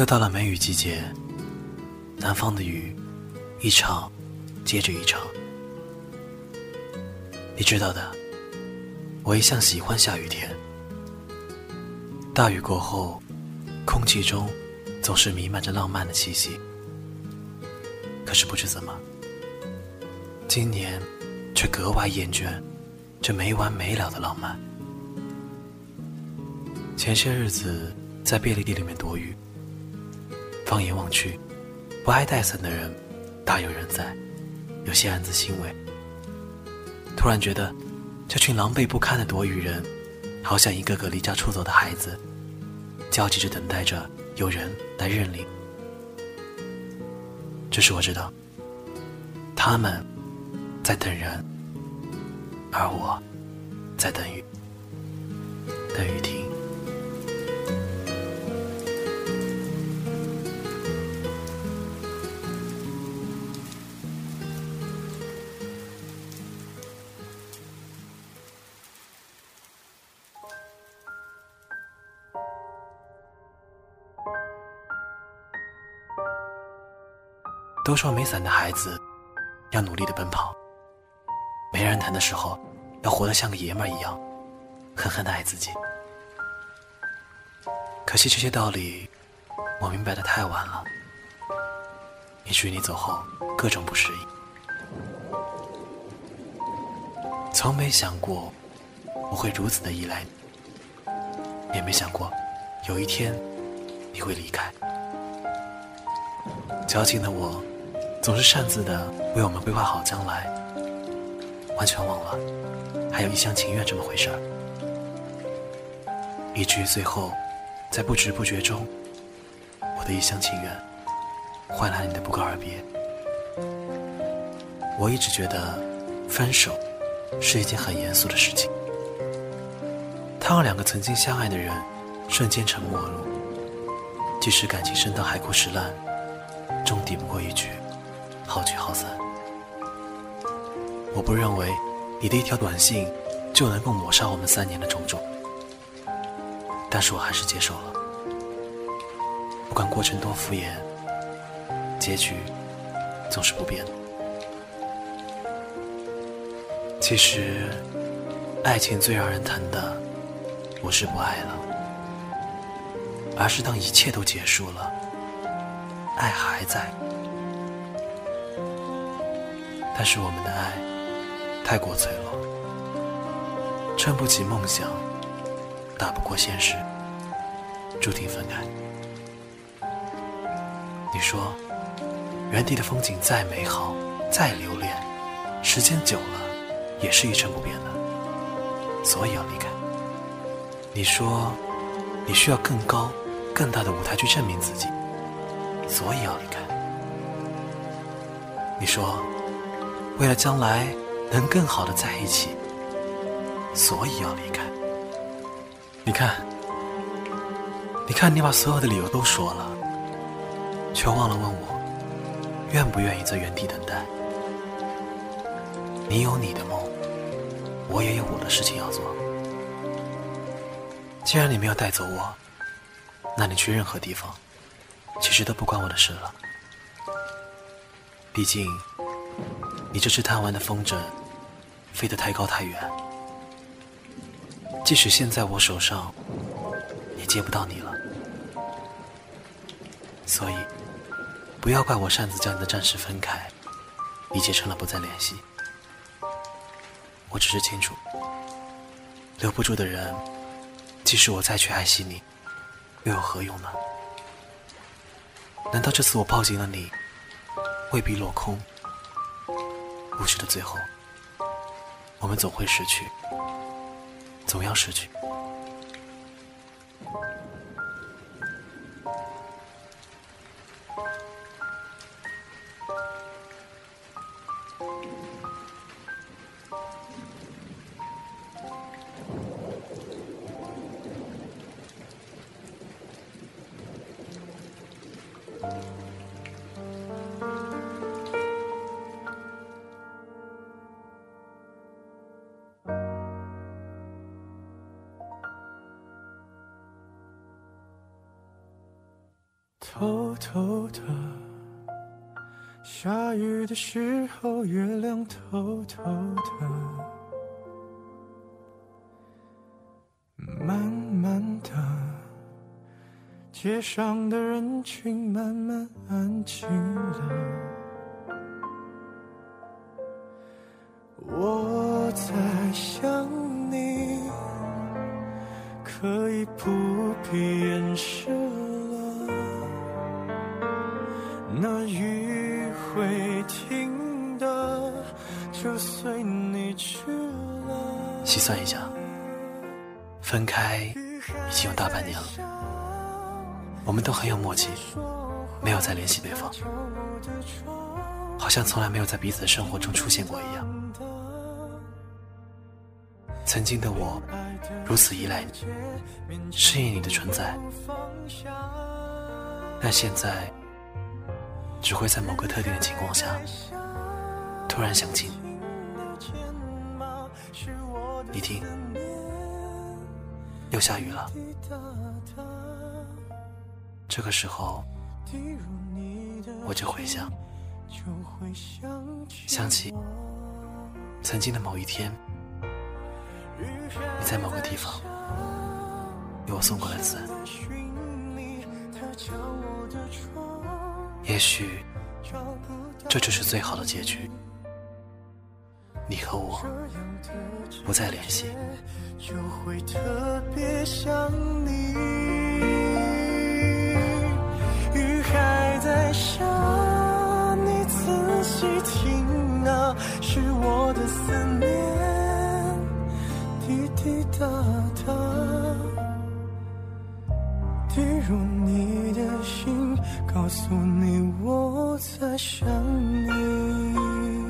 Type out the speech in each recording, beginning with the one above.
又到了梅雨季节，南方的雨一场接着一场。你知道的，我一向喜欢下雨天。大雨过后，空气中总是弥漫着浪漫的气息。可是不知怎么，今年却格外厌倦这没完没了的浪漫。前些日子在便利店里面躲雨。放眼望去，不爱带伞的人大有人在，有些暗自欣慰。突然觉得，这群狼狈不堪的躲雨人，好像一个个离家出走的孩子，焦急着等待着有人来认领。只是我知道，他们在等人，而我在等雨，等雨停。都说没伞的孩子要努力的奔跑，没人疼的时候要活得像个爷们儿一样，狠狠的爱自己。可惜这些道理我明白的太晚了，以至于你走后各种不适应。从没想过我会如此的依赖你，也没想过有一天你会离开。矫情的我。总是擅自的为我们规划好将来，完全忘了还有一厢情愿这么回事儿，以至于最后，在不知不觉中，我的一厢情愿换来了你的不告而别。我一直觉得分手是一件很严肃的事情，它让两个曾经相爱的人瞬间成陌路，即使感情深到海枯石烂，终抵不过一句。好聚好散，我不认为你的一条短信就能够抹杀我们三年的种种，但是我还是接受了。不管过程多敷衍，结局总是不变。其实，爱情最让人疼的，不是不爱了，而是当一切都结束了，爱还在。但是我们的爱太过脆弱，撑不起梦想，打不过现实，注定分开。你说，原地的风景再美好，再留恋，时间久了也是一成不变的，所以要离开。你说，你需要更高、更大的舞台去证明自己，所以要离开。你说。为了将来能更好的在一起，所以要离开。你看，你看，你把所有的理由都说了，却忘了问我，愿不愿意在原地等待。你有你的梦，我也有我的事情要做。既然你没有带走我，那你去任何地方，其实都不关我的事了。毕竟。你这只贪玩的风筝，飞得太高太远，即使现在我手上也接不到你了。所以，不要怪我擅自将你的暂时分开，理解成了不再联系。我只是清楚，留不住的人，即使我再去爱惜你，又有何用呢？难道这次我抱紧了你，未必落空？故事的最后，我们总会失去，总要失去。偷偷的下雨的时候月亮偷偷的慢慢的街上的人群慢慢安静了，我在想你，可以不必掩饰了。那雨会停的，就随你去了。细算一下，分开已经有大半年了，我们都很有默契，没有再联系对方，好像从来没有在彼此的生活中出现过一样。曾经的我如此依赖你，适应你的存在，但现在。只会在某个特定的情况下，突然想起你。你听，又下雨了。这个时候，我就回想，想起曾经的某一天，你在某个地方给我送过来伞。也许这就是最好的结局。你和我不再联系。就会特别想你。滴答答，滴入你的心。告诉你，我在想你。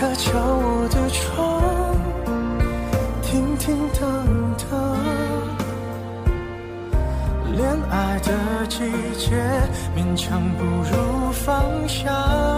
他敲我的窗，叮叮当当。恋爱的季节，勉强不如放下。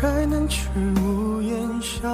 还能去屋檐下